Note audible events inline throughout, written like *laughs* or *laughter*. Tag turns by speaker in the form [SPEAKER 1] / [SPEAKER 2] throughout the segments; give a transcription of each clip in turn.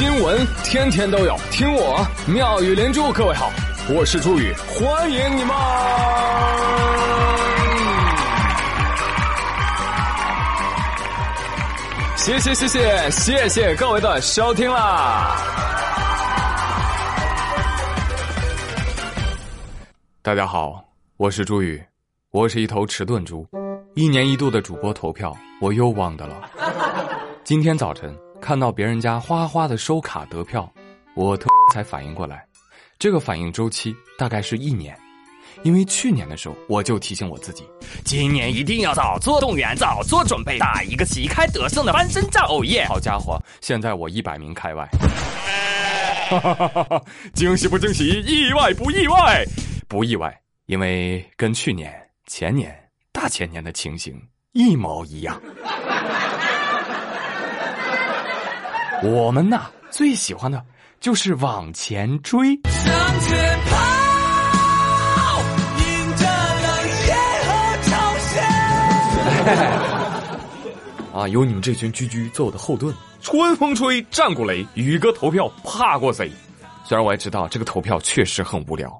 [SPEAKER 1] 新闻天天都有，听我妙语连珠。各位好，我是朱宇，欢迎你们！谢谢谢谢谢谢各位的收听啦！大家好，我是朱宇，我是一头迟钝猪，一年一度的主播投票我又忘的了。今天早晨。看到别人家哗哗的收卡得票，我特才反应过来，这个反应周期大概是一年，因为去年的时候我就提醒我自己，今年一定要早做动员，早做准备，打一个旗开得胜的翻身仗。哦耶！好家伙，现在我一百名开外，哈 *laughs* 惊喜不惊喜，意外不意外？不意外，因为跟去年、前年、大前年的情形一毛一样。我们呐，最喜欢的就是往前追。向前跑，迎着冷夜和潮汐。啊，有你们这群居居做我的后盾，春风吹，战鼓擂，宇哥投票怕过谁？虽然我也知道这个投票确实很无聊，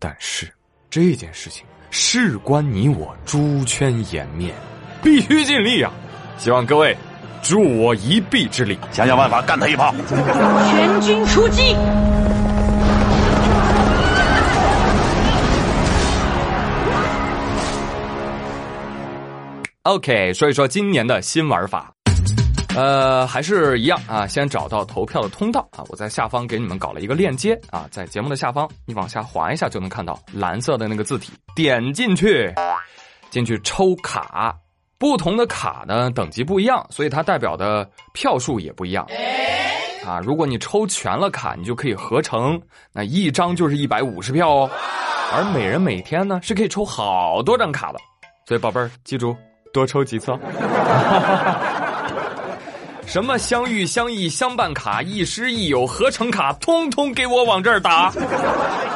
[SPEAKER 1] 但是这件事情事关你我猪圈颜面，必须尽力啊！希望各位。助我一臂之力，
[SPEAKER 2] 想想办法干他一炮！
[SPEAKER 3] 全军出击
[SPEAKER 1] ！OK，说一说今年的新玩法。呃，还是一样啊，先找到投票的通道啊，我在下方给你们搞了一个链接啊，在节目的下方，你往下滑一下就能看到蓝色的那个字体，点进去，进去抽卡。不同的卡呢等级不一样，所以它代表的票数也不一样。啊，如果你抽全了卡，你就可以合成，那一张就是一百五十票哦。而每人每天呢是可以抽好多张卡的，所以宝贝儿记住多抽几次哦。*laughs* 什么相遇相依相伴卡、亦师亦友合成卡，通通给我往这儿打，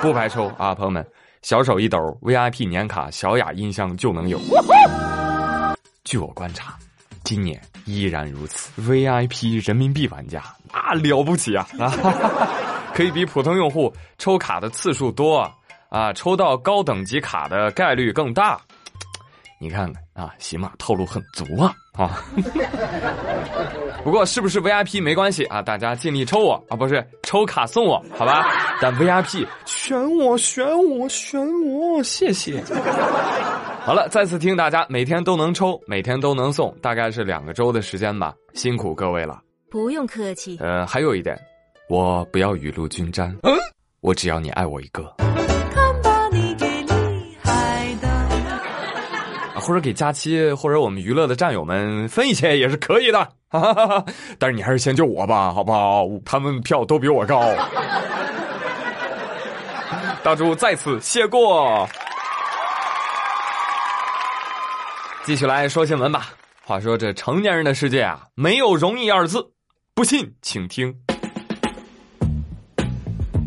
[SPEAKER 1] 不白抽啊，朋友们，小手一抖，VIP 年卡、小雅音箱就能有。据我观察，今年依然如此。VIP 人民币玩家那了不起啊！啊，可以比普通用户抽卡的次数多啊，抽到高等级卡的概率更大。你看看啊，起码套路很足啊啊！不过是不是 VIP 没关系啊，大家尽力抽我啊，不是抽卡送我，好吧？但 VIP 选我选我选我，谢谢。好了，再次提醒大家，每天都能抽，每天都能送，大概是两个周的时间吧，辛苦各位了。
[SPEAKER 3] 不用客气。
[SPEAKER 1] 呃，还有一点，我不要雨露均沾，嗯，我只要你爱我一个。看把你给厉害的。或者给佳期或者我们娱乐的战友们分一些也是可以的，哈哈哈哈但是你还是先救我吧，好不好？他们票都比我高。大猪再次谢过。继续来说新闻吧。话说这成年人的世界啊，没有容易二字。不信，请听。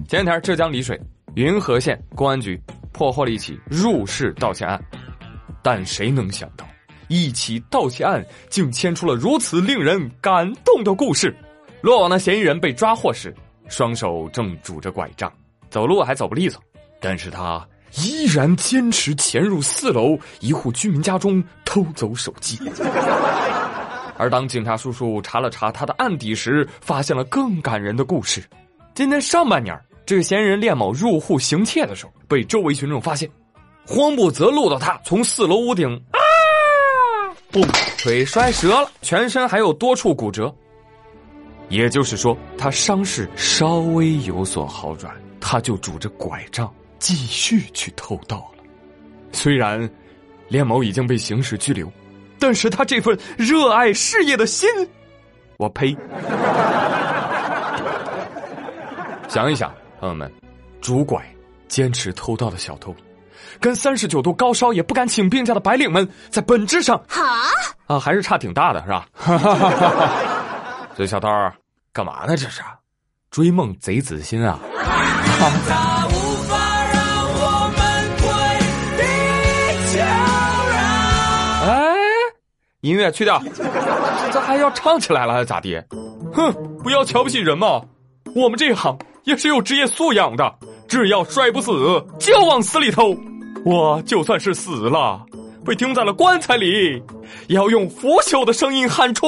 [SPEAKER 1] 前天，浙江丽水云和县公安局破获了一起入室盗窃案，但谁能想到，一起盗窃案竟牵出了如此令人感动的故事。落网的嫌疑人被抓获时，双手正拄着拐杖，走路还走不利索，但是他。依然坚持潜入四楼一户居民家中偷走手机，*laughs* 而当警察叔叔查了查他的案底时，发现了更感人的故事。今天上半年，这个嫌疑人练某入户行窃的时候，被周围群众发现，慌不择路的他从四楼屋顶啊，不，腿摔折了，全身还有多处骨折。也就是说，他伤势稍微有所好转，他就拄着拐杖。继续去偷盗了，虽然连某已经被刑事拘留，但是他这份热爱事业的心，我呸！想一想，朋友们，拄拐坚持偷盗的小偷，跟三十九度高烧也不敢请病假的白领们，在本质上，哈啊，还是差挺大的，是吧？*laughs* 所以小偷干嘛呢？这是追梦贼子心啊！*laughs* 音乐去掉，这还要唱起来了还，咋地？哼，不要瞧不起人嘛！我们这一行也是有职业素养的，只要摔不死，就往死里偷。我就算是死了，被钉在了棺材里，也要用腐朽的声音喊出：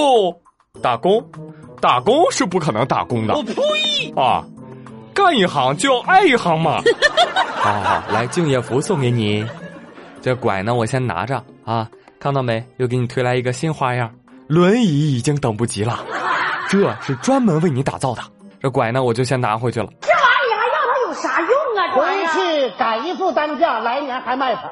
[SPEAKER 1] 打工，打工是不可能打工的。
[SPEAKER 3] 我呸！
[SPEAKER 1] 啊，干一行就要爱一行嘛。*laughs* 好好好，来敬业福送给你。这拐呢，我先拿着啊，看到没？又给你推来一个新花样，轮椅已经等不及了，这是专门为你打造的。这拐呢，我就先拿回去了。
[SPEAKER 3] 这玩意还要它有啥用啊？
[SPEAKER 2] 回去改一副单价，来年还卖它。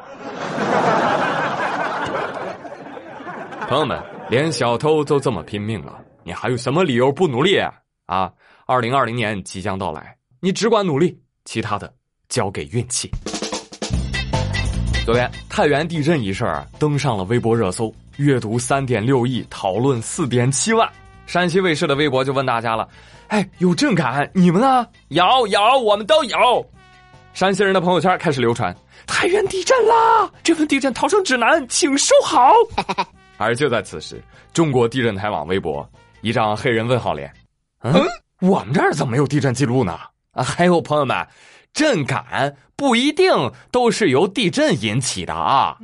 [SPEAKER 2] *laughs*
[SPEAKER 1] 朋友们，连小偷都这么拼命了，你还有什么理由不努力啊？啊，二零二零年即将到来，你只管努力，其他的交给运气。昨天太原地震一事儿登上了微博热搜，阅读三点六亿，讨论四点七万。山西卫视的微博就问大家了：“哎，有震感，你们呢？有有，我们都有。”山西人的朋友圈开始流传：“太原地震啦！这份地震逃生指南，请收好。*laughs* ”而就在此时，中国地震台网微博一张黑人问号脸：“嗯，我们这儿怎么没有地震记录呢？”啊，还有朋友们，震感不一定都是由地震引起的啊。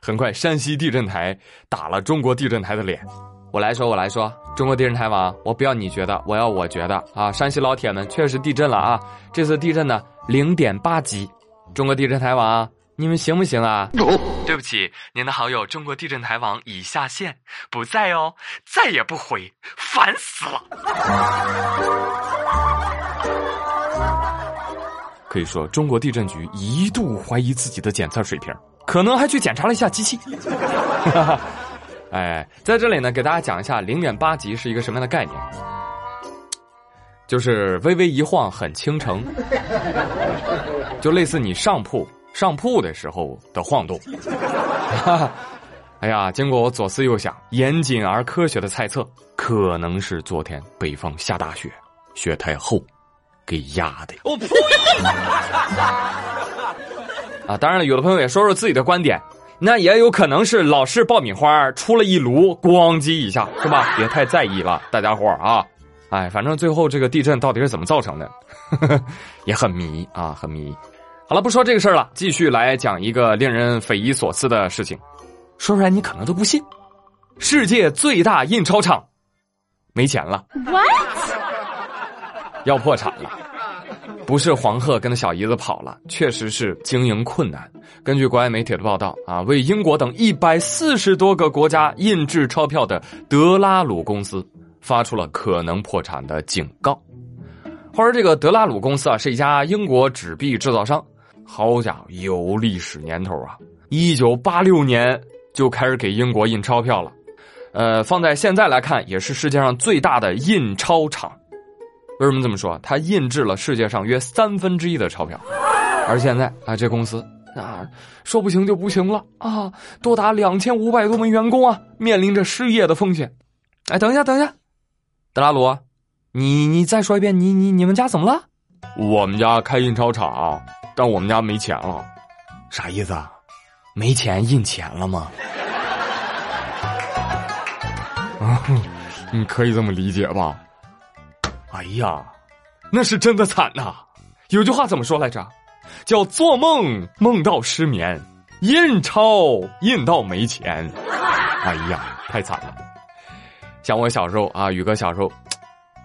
[SPEAKER 1] 很快，山西地震台打了中国地震台的脸。我来说，我来说，中国地震台网，我不要你觉得，我要我觉得啊！山西老铁们确实地震了啊！这次地震呢，零点八级。中国地震台网，你们行不行啊？对不起，您的好友中国地震台网已下线，不在哦，再也不回，烦死了。可以说，中国地震局一度怀疑自己的检测水平，可能还去检查了一下机器。*laughs* 哎，在这里呢，给大家讲一下零点八级是一个什么样的概念，就是微微一晃很倾城，就类似你上铺上铺的时候的晃动。*laughs* 哎呀，经过我左思右想，严谨而科学的猜测，可能是昨天北方下大雪，雪太厚，给压的。
[SPEAKER 3] 我呸！*laughs*
[SPEAKER 1] 啊，当然了，有的朋友也说说自己的观点，那也有可能是老式爆米花出了一炉，咣叽一下，是吧？*laughs* 别太在意了，大家伙儿啊。哎，反正最后这个地震到底是怎么造成的，也很迷啊，很迷。好了，不说这个事儿了，继续来讲一个令人匪夷所思的事情，说出来你可能都不信。世界最大印钞厂没钱了
[SPEAKER 3] What？
[SPEAKER 1] 要破产了。不是黄鹤跟他小姨子跑了，确实是经营困难。根据国外媒体的报道啊，为英国等一百四十多个国家印制钞票的德拉鲁公司发出了可能破产的警告。话说这个德拉鲁公司啊，是一家英国纸币制造商，好家伙，有历史年头啊！一九八六年就开始给英国印钞票了，呃，放在现在来看，也是世界上最大的印钞厂。为什么这么说？它印制了世界上约三分之一的钞票，而现在啊，这公司啊，说不行就不行了啊，多达两千五百多名员工啊，面临着失业的风险。哎，等一下，等一下，德拉鲁，你你再说一遍，你你你们家怎么了？我们家开印钞厂，但我们家没钱了。啥意思啊？没钱印钱了吗？啊，你可以这么理解吧。哎呀，那是真的惨呐！有句话怎么说来着？叫做梦梦到失眠，印钞印到没钱。哎呀，太惨了！像我小时候啊，宇哥小时候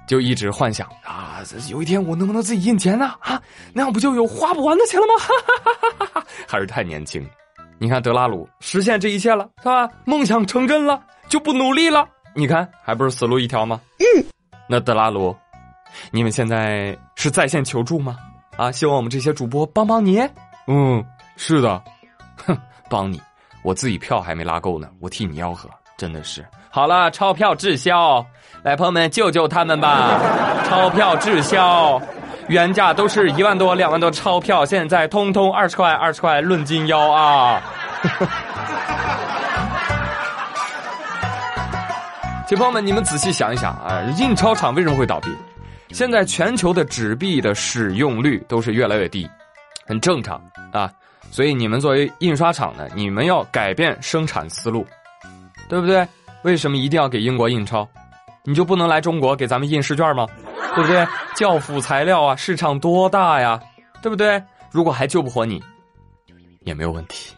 [SPEAKER 1] 就一直幻想啊，有一天我能不能自己印钱呢？啊，那样不就有花不完的钱了吗？*laughs* 哈哈哈哈哈！还是太年轻。你看德拉鲁实现这一切了，是吧？梦想成真了，就不努力了。你看，还不是死路一条吗？嗯。那德拉鲁。你们现在是在线求助吗？啊，希望我们这些主播帮帮你。嗯，是的，哼，帮你，我自己票还没拉够呢，我替你吆喝，真的是。好了，钞票滞销，来，朋友们救救他们吧！*laughs* 钞票滞销，原价都是一万多、两万多钞票，现在通通二十块、二十块，论斤腰啊！*laughs* 请朋友们，你们仔细想一想啊，印钞厂为什么会倒闭？现在全球的纸币的使用率都是越来越低，很正常啊。所以你们作为印刷厂呢，你们要改变生产思路，对不对？为什么一定要给英国印钞？你就不能来中国给咱们印试卷吗？对不对？教辅材料啊，市场多大呀，对不对？如果还救不活你，也没有问题。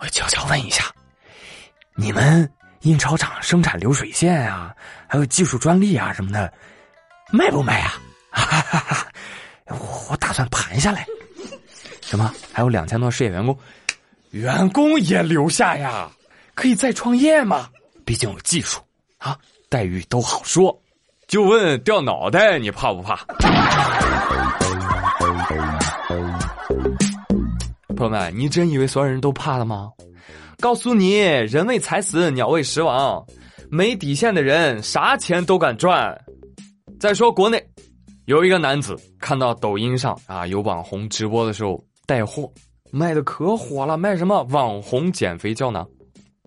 [SPEAKER 1] 我悄悄问一下，你们印钞厂生产流水线啊，还有技术专利啊什么的，卖不卖啊？哈哈哈！我我打算盘下来。什么？还有两千多失业员工，员工也留下呀？可以再创业吗？毕竟有技术啊，待遇都好说。就问掉脑袋，你怕不怕？朋友们，你真以为所有人都怕了吗？告诉你，人为财死，鸟为食亡。没底线的人，啥钱都敢赚。再说国内，有一个男子看到抖音上啊有网红直播的时候带货，卖的可火了，卖什么网红减肥胶囊。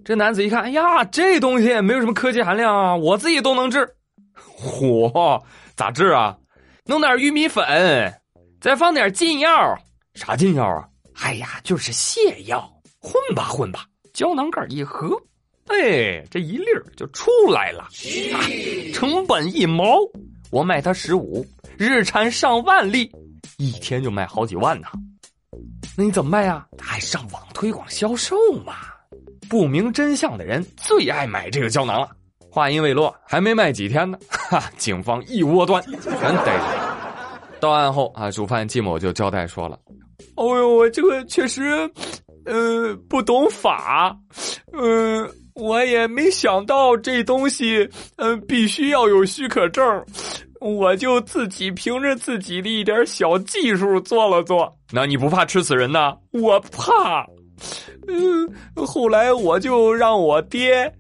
[SPEAKER 1] 这男子一看，哎呀，这东西没有什么科技含量啊，我自己都能治。嚯，咋治啊？弄点玉米粉，再放点禁药。啥禁药啊？哎呀，就是泻药，混吧混吧，胶囊盖一合，哎，这一粒儿就出来了。啊，成本一毛，我卖他十五，日产上万粒，一天就卖好几万呢。那你怎么卖呀？还上网推广销售嘛？不明真相的人最爱买这个胶囊了。话音未落，还没卖几天呢，*laughs* 哈！警方一窝端全逮住。到案后啊，主犯季某就交代说了：“哦呦，我这个确实，呃，不懂法，嗯，我也没想到这东西，嗯，必须要有许可证，我就自己凭着自己的一点小技术做了做。那你不怕吃死人呢？我怕。嗯，后来我就让我爹。”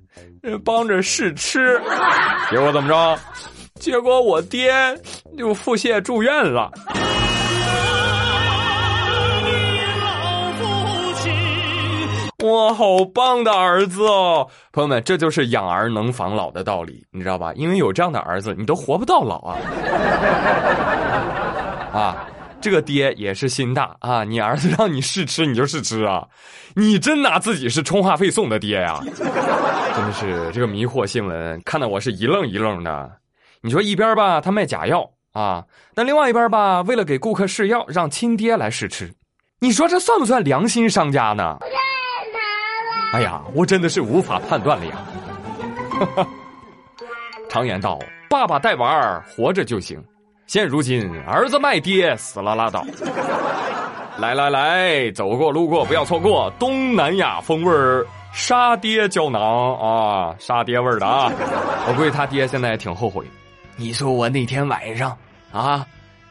[SPEAKER 1] 帮着试吃，结果怎么着？结果我爹就腹泻住院了。哇，好棒的儿子哦！朋友们，这就是养儿能防老的道理，你知道吧？因为有这样的儿子，你都活不到老啊！*laughs* 啊。这个爹也是心大啊！你儿子让你试吃你就试吃啊！你真拿自己是充话费送的爹呀？*laughs* 真的是这个迷惑新闻，看得我是一愣一愣的。你说一边吧，他卖假药啊，但另外一边吧，为了给顾客试药，让亲爹来试吃，你说这算不算良心商家呢？哎呀，我真的是无法判断了呀！*laughs* 常言道，爸爸带娃儿活着就行。现如今，儿子卖爹死了拉倒。来来来，走过路过不要错过东南亚风味儿杀爹胶囊啊，杀爹味儿的啊！我估计他爹现在也挺后悔。你说我那天晚上啊，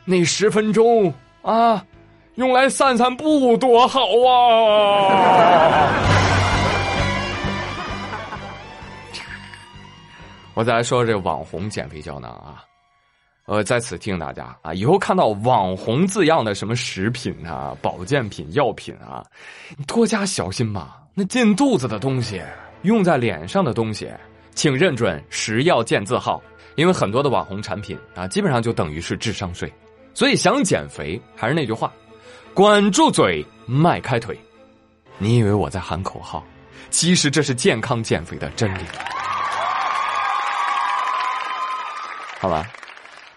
[SPEAKER 1] 那十分钟啊，用来散散步多好啊！我再来说这网红减肥胶囊啊。呃，在此提醒大家啊，以后看到“网红”字样的什么食品啊、保健品、药品啊，你多加小心吧。那进肚子的东西，用在脸上的东西，请认准食药健字号，因为很多的网红产品啊，基本上就等于是智商税。所以想减肥，还是那句话，管住嘴，迈开腿。你以为我在喊口号，其实这是健康减肥的真理。好吧。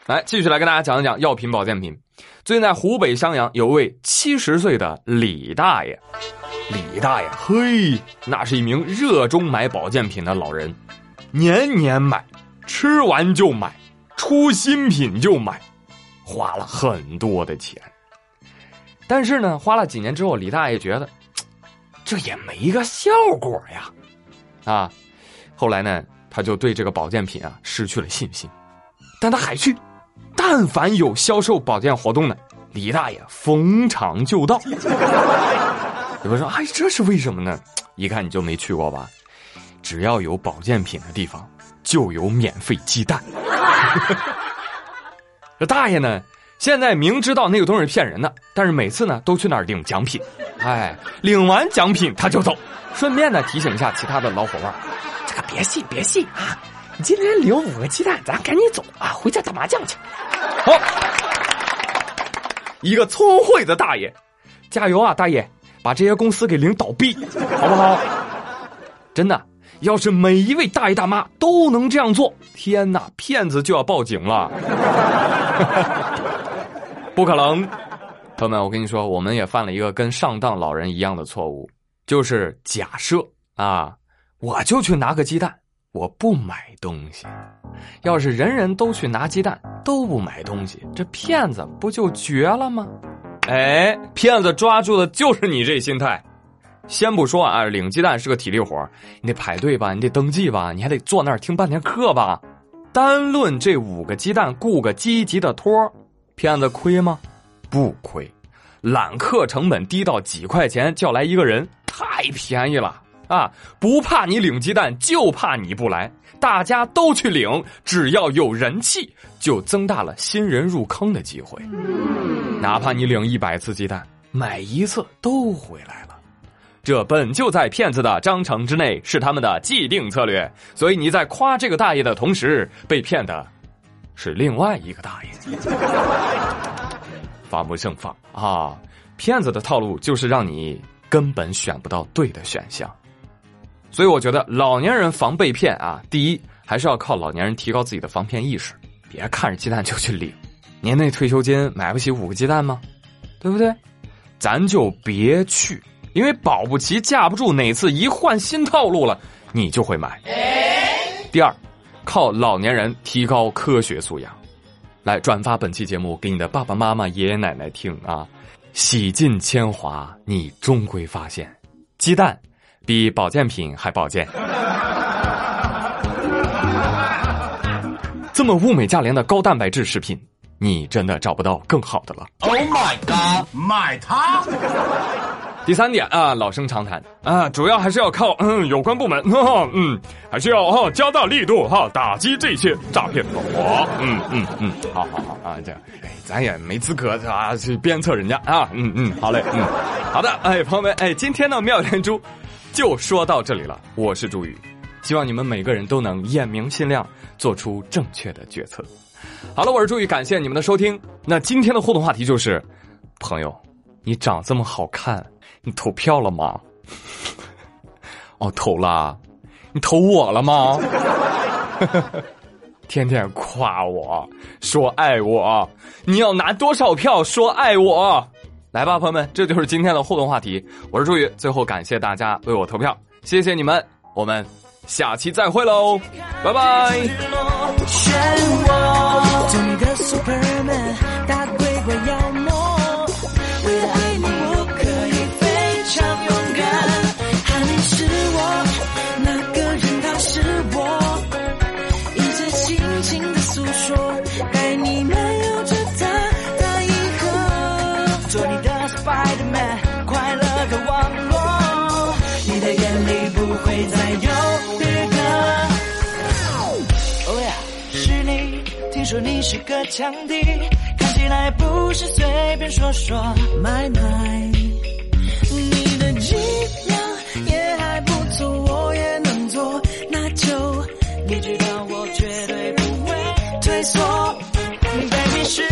[SPEAKER 1] 来，继续来跟大家讲一讲药品保健品。最近在湖北襄阳，有位七十岁的李大爷。李大爷，嘿，那是一名热衷买保健品的老人，年年买，吃完就买，出新品就买，花了很多的钱。但是呢，花了几年之后，李大爷觉得 *tsk* 这也没个效果呀，啊，后来呢，他就对这个保健品啊失去了信心，但他还去。但凡有销售保健活动的，李大爷逢场就到。*laughs* 有人说：“哎，这是为什么呢？”一看你就没去过吧？只要有保健品的地方，就有免费鸡蛋。*laughs* 这大爷呢，现在明知道那个东西是骗人的，但是每次呢都去那儿领奖品。哎，领完奖品他就走，顺便呢提醒一下其他的老伙伴：这个别信，别信啊！你今天领五个鸡蛋，咱赶紧走啊，回家打麻将去。好，一个聪慧的大爷，加油啊，大爷，把这些公司给领倒闭，好不好？真的，要是每一位大爷大妈都能这样做，天哪，骗子就要报警了。*laughs* 不可能，朋友们，我跟你说，我们也犯了一个跟上当老人一样的错误，就是假设啊，我就去拿个鸡蛋，我不买东西。要是人人都去拿鸡蛋，都不买东西，这骗子不就绝了吗？哎，骗子抓住的就是你这心态。先不说啊，领鸡蛋是个体力活你得排队吧，你得登记吧，你还得坐那儿听半天课吧。单论这五个鸡蛋，雇个积极的托骗子亏吗？不亏，揽客成本低到几块钱叫来一个人，太便宜了啊！不怕你领鸡蛋，就怕你不来。大家都去领，只要有人气，就增大了新人入坑的机会。哪怕你领一百次鸡蛋，买一次都回来了。这本就在骗子的章程之内，是他们的既定策略。所以你在夸这个大爷的同时，被骗的是另外一个大爷。*laughs* 防不胜防啊！骗子的套路就是让你根本选不到对的选项。所以我觉得老年人防被骗啊，第一还是要靠老年人提高自己的防骗意识，别看着鸡蛋就去领。您那退休金买不起五个鸡蛋吗？对不对？咱就别去。因为保不齐架不住哪次一换新套路了，你就会买。第二，靠老年人提高科学素养，来转发本期节目给你的爸爸妈妈、爷爷奶奶听啊！洗尽铅华，你终归发现，鸡蛋比保健品还保健。这么物美价廉的高蛋白质食品，你真的找不到更好的了。
[SPEAKER 4] Oh my god，买它！*laughs*
[SPEAKER 1] 第三点啊，老生常谈啊，主要还是要靠嗯有关部门 *laughs* 哈，嗯，还是要哈加大力度哈，打击这些诈骗团伙。嗯嗯嗯，好好好啊，这样，哎，咱也没资格啊去鞭策人家啊。嗯嗯，好嘞，嗯，好的，哎，朋友们，哎，今天呢妙连珠就说到这里了。我是朱宇，希望你们每个人都能眼明心亮，做出正确的决策。好了，我是朱宇，感谢你们的收听。那今天的互动话题就是，朋友，你长这么好看。你投票了吗？哦，投了。你投我了吗？*laughs* 天天夸我说爱我，你要拿多少票说爱我？来吧，朋友们，这就是今天的互动话题。我是朱宇，最后感谢大家为我投票，谢谢你们，我们下期再会喽，拜拜。说你是个强敌，看起来不是随便说说买卖。你的伎俩也还不错，我也能做，那就你知道我绝对不会退缩。Baby 是